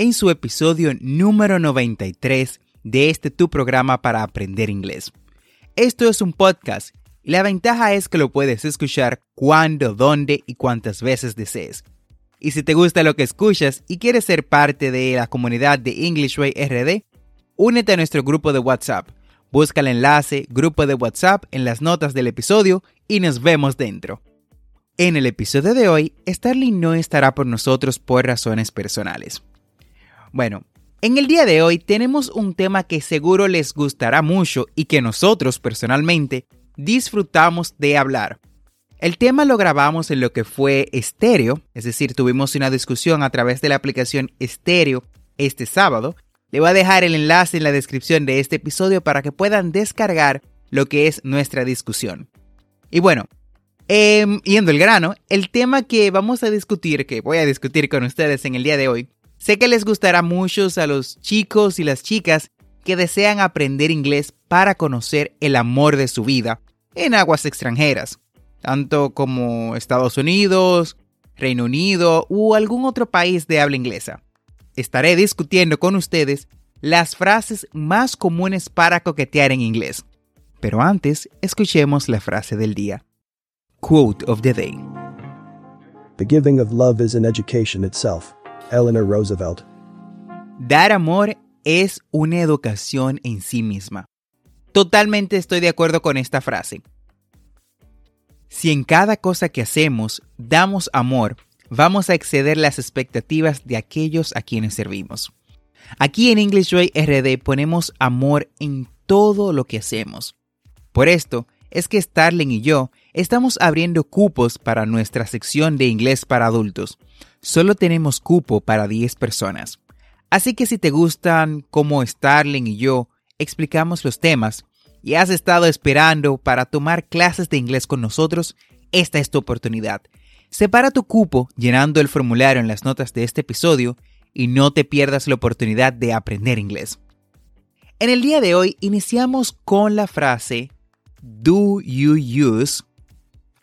en su episodio número 93 de este tu programa para aprender inglés. Esto es un podcast y la ventaja es que lo puedes escuchar cuando, dónde y cuántas veces desees. Y si te gusta lo que escuchas y quieres ser parte de la comunidad de English Way RD, únete a nuestro grupo de WhatsApp. Busca el enlace grupo de WhatsApp en las notas del episodio y nos vemos dentro. En el episodio de hoy, Starling no estará por nosotros por razones personales. Bueno, en el día de hoy tenemos un tema que seguro les gustará mucho y que nosotros personalmente disfrutamos de hablar. El tema lo grabamos en lo que fue estéreo, es decir, tuvimos una discusión a través de la aplicación estéreo este sábado. Le voy a dejar el enlace en la descripción de este episodio para que puedan descargar lo que es nuestra discusión. Y bueno, em, yendo al grano, el tema que vamos a discutir, que voy a discutir con ustedes en el día de hoy, Sé que les gustará mucho a los chicos y las chicas que desean aprender inglés para conocer el amor de su vida en aguas extranjeras, tanto como Estados Unidos, Reino Unido u algún otro país de habla inglesa. Estaré discutiendo con ustedes las frases más comunes para coquetear en inglés. Pero antes, escuchemos la frase del día. Quote of the day. The giving of love is an education itself. Eleanor Roosevelt. Dar amor es una educación en sí misma. Totalmente estoy de acuerdo con esta frase. Si en cada cosa que hacemos damos amor, vamos a exceder las expectativas de aquellos a quienes servimos. Aquí en English Way RD ponemos amor en todo lo que hacemos. Por esto es que Starling y yo estamos abriendo cupos para nuestra sección de inglés para adultos, solo tenemos cupo para 10 personas. Así que si te gustan como Starling y yo explicamos los temas y has estado esperando para tomar clases de inglés con nosotros, esta es tu oportunidad. Separa tu cupo llenando el formulario en las notas de este episodio y no te pierdas la oportunidad de aprender inglés. En el día de hoy iniciamos con la frase Do you use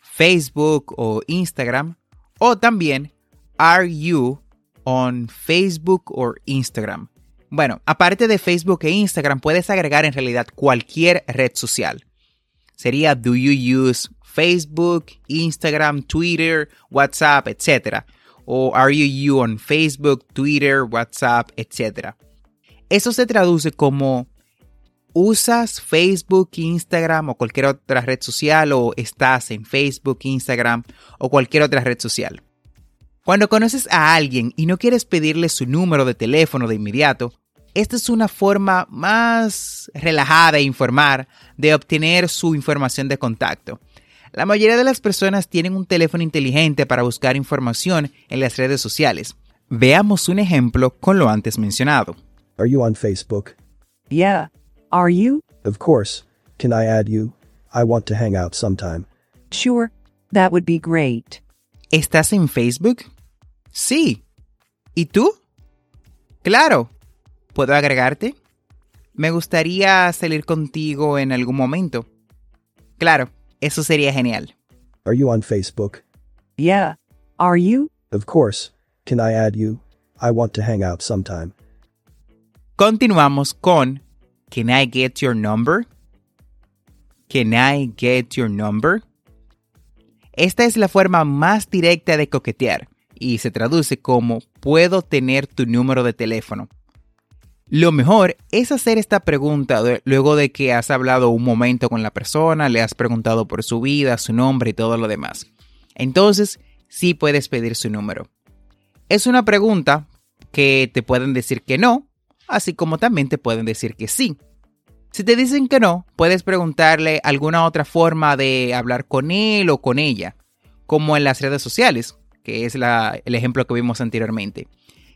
Facebook o Instagram? O también are you on Facebook or Instagram? Bueno, aparte de Facebook e Instagram, puedes agregar en realidad cualquier red social. Sería do you use Facebook, Instagram, Twitter, WhatsApp, etc. O are you you on Facebook, Twitter, WhatsApp, etc. Eso se traduce como usas Facebook, Instagram o cualquier otra red social o estás en Facebook, Instagram o cualquier otra red social. Cuando conoces a alguien y no quieres pedirle su número de teléfono de inmediato, esta es una forma más relajada e informar de obtener su información de contacto. La mayoría de las personas tienen un teléfono inteligente para buscar información en las redes sociales. Veamos un ejemplo con lo antes mencionado. Are you on Facebook? Yeah. Are you? Of course. Can I add you? I want to hang out sometime. Sure. That would be great. ¿Estás en Facebook? Sí. ¿Y tú? Claro. ¿Puedo agregarte? Me gustaría salir contigo en algún momento. Claro, eso sería genial. Are you on Facebook? Yeah. Are you? Of course. Can I add you? I want to hang out sometime. Continuamos con Can I get your number? Can I get your number? Esta es la forma más directa de coquetear y se traduce como ¿puedo tener tu número de teléfono? Lo mejor es hacer esta pregunta luego de que has hablado un momento con la persona, le has preguntado por su vida, su nombre y todo lo demás. Entonces, sí puedes pedir su número. Es una pregunta que te pueden decir que no, así como también te pueden decir que sí. Si te dicen que no, puedes preguntarle alguna otra forma de hablar con él o con ella, como en las redes sociales, que es la- el ejemplo que vimos anteriormente.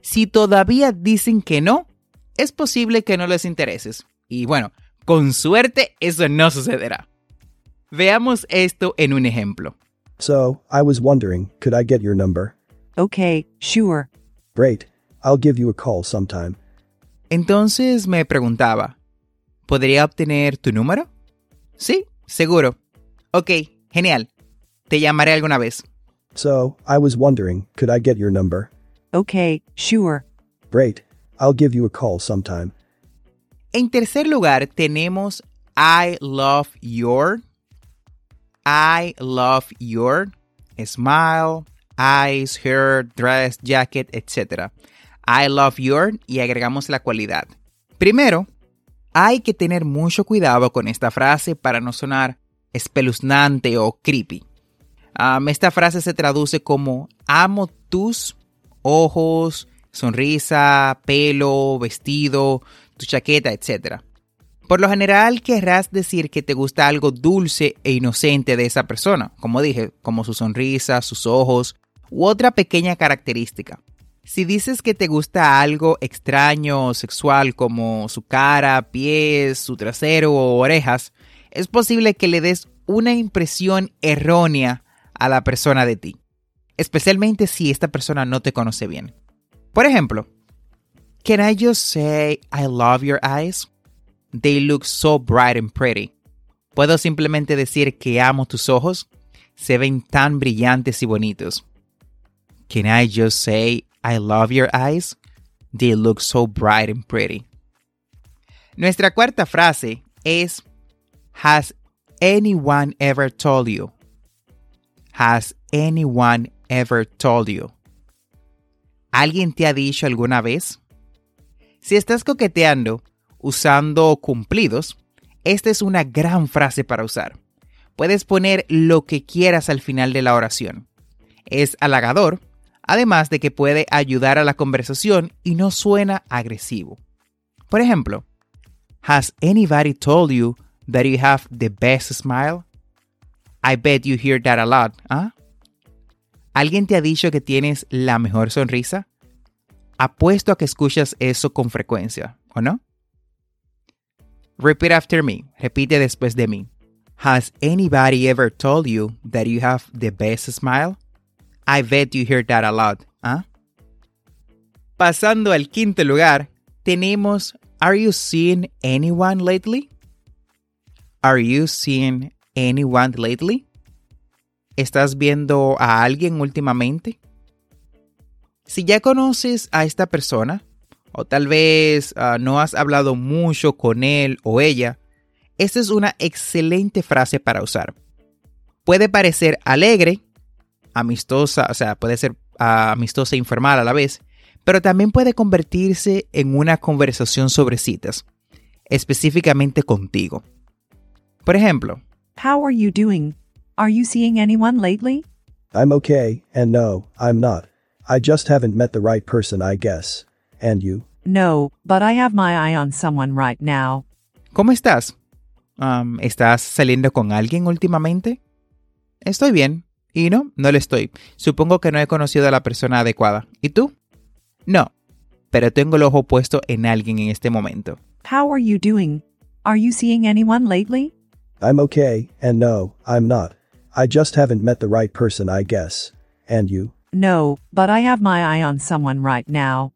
Si todavía dicen que no, es posible que no les intereses. Y bueno, con suerte eso no sucederá. Veamos esto en un ejemplo. So, I was wondering, could I get your number? Okay, sure. Great. I'll give you a call sometime. Entonces me preguntaba, ¿podría obtener tu número? Sí, seguro. Ok, genial. Te llamaré alguna vez. So, I was wondering, could I get your number? Okay, sure. Great. I'll give you a call sometime. En tercer lugar tenemos I love your. I love your. Smile, eyes, hair, dress, jacket, etc. I love your y agregamos la cualidad. Primero, hay que tener mucho cuidado con esta frase para no sonar espeluznante o creepy. Esta frase se traduce como amo tus ojos, sonrisa, pelo, vestido, tu chaqueta, etc. Por lo general querrás decir que te gusta algo dulce e inocente de esa persona, como dije, como su sonrisa, sus ojos u otra pequeña característica. Si dices que te gusta algo extraño o sexual como su cara, pies, su trasero o orejas, es posible que le des una impresión errónea a la persona de ti, especialmente si esta persona no te conoce bien. Por ejemplo, Can I just say I love your eyes? They look so bright and pretty. ¿Puedo simplemente decir que amo tus ojos? Se ven tan brillantes y bonitos. Can I just say I love your eyes? They look so bright and pretty. Nuestra cuarta frase es Has anyone ever told you? Has anyone ever told you? ¿Alguien te ha dicho alguna vez? Si estás coqueteando usando cumplidos, esta es una gran frase para usar. Puedes poner lo que quieras al final de la oración. Es halagador, además de que puede ayudar a la conversación y no suena agresivo. Por ejemplo, Has anybody told you that you have the best smile? I bet you hear that a lot, ¿ah? ¿Alguien te ha dicho que tienes la mejor sonrisa? Apuesto a que escuchas eso con frecuencia, ¿o no? Repeat after me. Repite después de mí. Has anybody ever told you that you have the best smile? I bet you hear that a lot, ¿ah? Pasando al quinto lugar, tenemos Are you seeing anyone lately? Are you seeing anyone lately? ¿Estás viendo a alguien últimamente? Si ya conoces a esta persona, o tal vez uh, no has hablado mucho con él o ella, esta es una excelente frase para usar. Puede parecer alegre, amistosa, o sea, puede ser uh, amistosa e informal a la vez, pero también puede convertirse en una conversación sobre citas, específicamente contigo. Por ejemplo, How are you doing? Are you seeing anyone lately? I'm okay, and no, I'm not. I just haven't met the right person, I guess. And you? No, but I have my eye on someone right now. ¿Cómo estás? Um, ¿Estás saliendo con alguien últimamente? Estoy bien. Y no, no lo estoy. Supongo que no he conocido a la persona adecuada. ¿Y tú? No, pero tengo el ojo puesto en alguien en este momento. How are you doing? Are you seeing anyone lately? I'm okay, and no, I'm not. I just haven't met the right person, I guess. And you? No, but I have my eye on someone right now.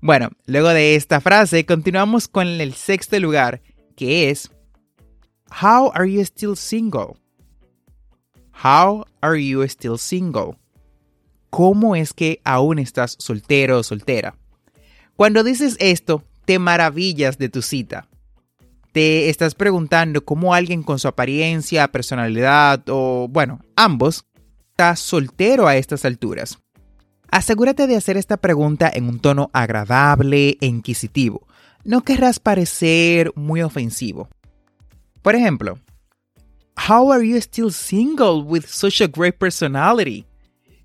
Bueno, luego de esta frase, continuamos con el sexto lugar, que es How are you still single? How are you still single? ¿Cómo es que aún estás soltero o soltera? Cuando dices esto, te maravillas de tu cita. Te estás preguntando cómo alguien con su apariencia, personalidad o, bueno, ambos, está soltero a estas alturas. Asegúrate de hacer esta pregunta en un tono agradable e inquisitivo. No querrás parecer muy ofensivo. Por ejemplo, How are you still single with such a great personality?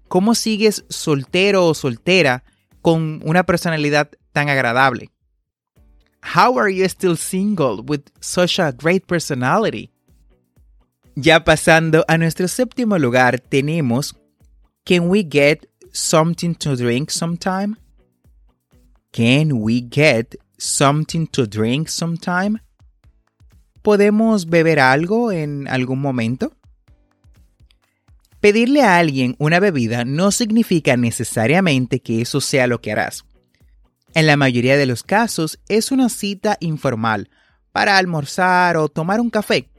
¿Cómo sigues soltero o soltera con una personalidad tan agradable? How are you still single with such a great personality? Ya pasando a nuestro séptimo lugar, tenemos Can we get something to drink sometime? Can we get something to drink sometime? ¿Podemos beber algo en algún momento? Pedirle a alguien una bebida no significa necesariamente que eso sea lo que harás. En la mayoría de los casos es una cita informal para almorzar o tomar un café.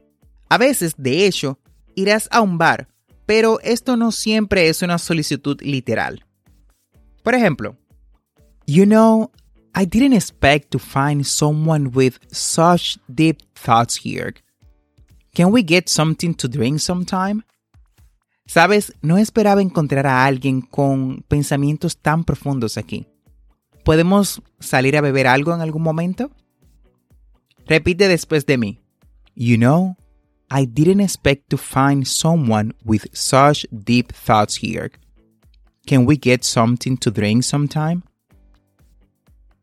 A veces, de hecho, irás a un bar pero esto no siempre es una solicitud literal. Por ejemplo, You know, I didn't expect to find someone with such deep thoughts here. Can we get something to drink sometime? Sabes, no esperaba encontrar a alguien con pensamientos tan profundos aquí. ¿Podemos salir a beber algo en algún momento? Repite después de mí. You know, I didn't expect to find someone with such deep thoughts here. Can we get something to drink sometime?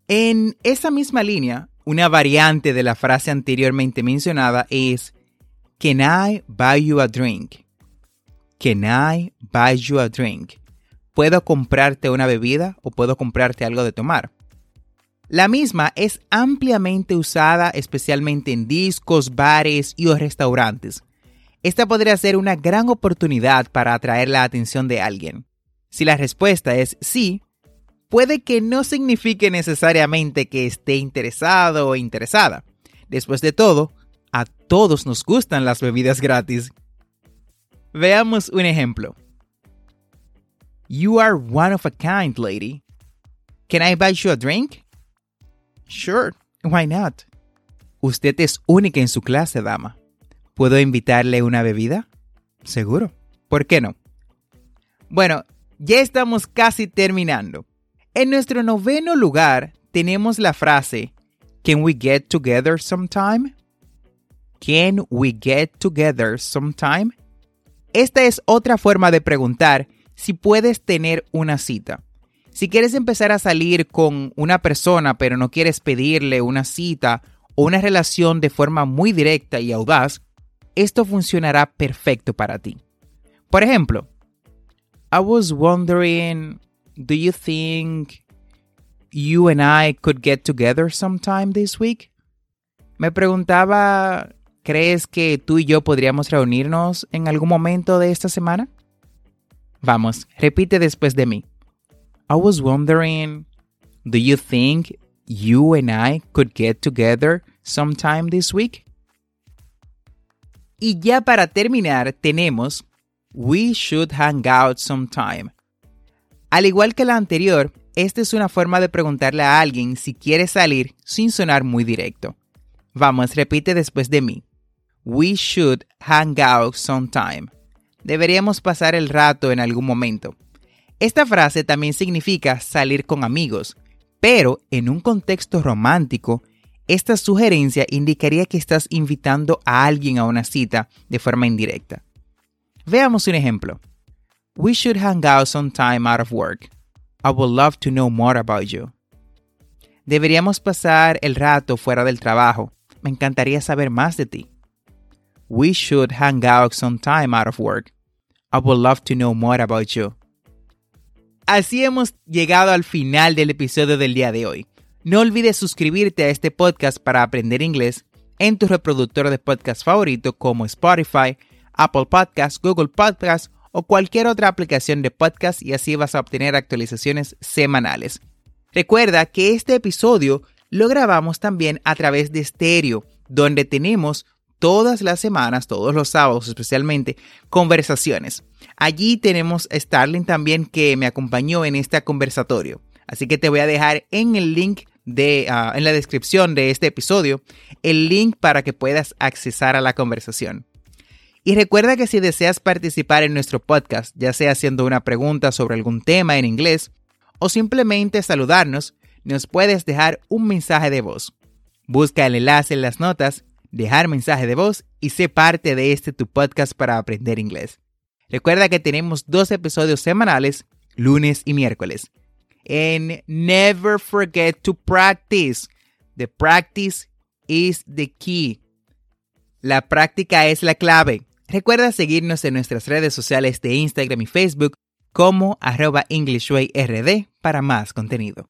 En esa misma línea, una variante de la frase anteriormente mencionada es Can I buy you a drink? Can I buy you a drink? ¿Puedo comprarte una bebida o puedo comprarte algo de tomar? La misma es ampliamente usada especialmente en discos, bares y o restaurantes. Esta podría ser una gran oportunidad para atraer la atención de alguien. Si la respuesta es sí, puede que no signifique necesariamente que esté interesado o interesada. Después de todo, a todos nos gustan las bebidas gratis. Veamos un ejemplo. You are one of a kind, lady. Can I buy you a drink? Sure, why not? Usted es única en su clase, dama. ¿Puedo invitarle una bebida? Seguro. ¿Por qué no? Bueno, ya estamos casi terminando. En nuestro noveno lugar tenemos la frase Can we get together sometime? Can we get together sometime? Esta es otra forma de preguntar si puedes tener una cita. Si quieres empezar a salir con una persona pero no quieres pedirle una cita o una relación de forma muy directa y audaz, esto funcionará perfecto para ti. Por ejemplo, I was wondering, do you think you and I could get together sometime this week? Me preguntaba, ¿crees que tú y yo podríamos reunirnos en algún momento de esta semana? Vamos, repite después de mí. I was wondering, do you think you and I could get together sometime this week? Y ya para terminar tenemos We should hang out sometime. Al igual que la anterior, esta es una forma de preguntarle a alguien si quiere salir sin sonar muy directo. Vamos, repite después de mí. We should hang out sometime. Deberíamos pasar el rato en algún momento. Esta frase también significa salir con amigos, pero en un contexto romántico, esta sugerencia indicaría que estás invitando a alguien a una cita de forma indirecta. Veamos un ejemplo. We should hang out sometime out of work. I would love to know more about you. Deberíamos pasar el rato fuera del trabajo. Me encantaría saber más de ti. We should hang out sometime out of work. I would love to know more about you. Así hemos llegado al final del episodio del día de hoy. No olvides suscribirte a este podcast para aprender inglés en tu reproductor de podcast favorito como Spotify, Apple Podcasts, Google Podcasts o cualquier otra aplicación de podcast y así vas a obtener actualizaciones semanales. Recuerda que este episodio lo grabamos también a través de estéreo, donde tenemos todas las semanas, todos los sábados especialmente, conversaciones. Allí tenemos a Starling también que me acompañó en este conversatorio. Así que te voy a dejar en el link de, ah, en la descripción de este episodio el link para que puedas accesar a la conversación. Y recuerda que si deseas participar en nuestro podcast, ya sea haciendo una pregunta sobre algún tema en inglés o simplemente saludarnos, nos puedes dejar un mensaje de voz. Busca el enlace en las notas, dejar mensaje de voz y sé parte de este tu podcast para aprender inglés. Recuerda que tenemos dos episodios semanales, lunes y miércoles. And never forget to practice. The practice is the key. La práctica es la clave. Recuerda seguirnos en nuestras redes sociales de Instagram y Facebook como arroba EnglishWayRD para más contenido.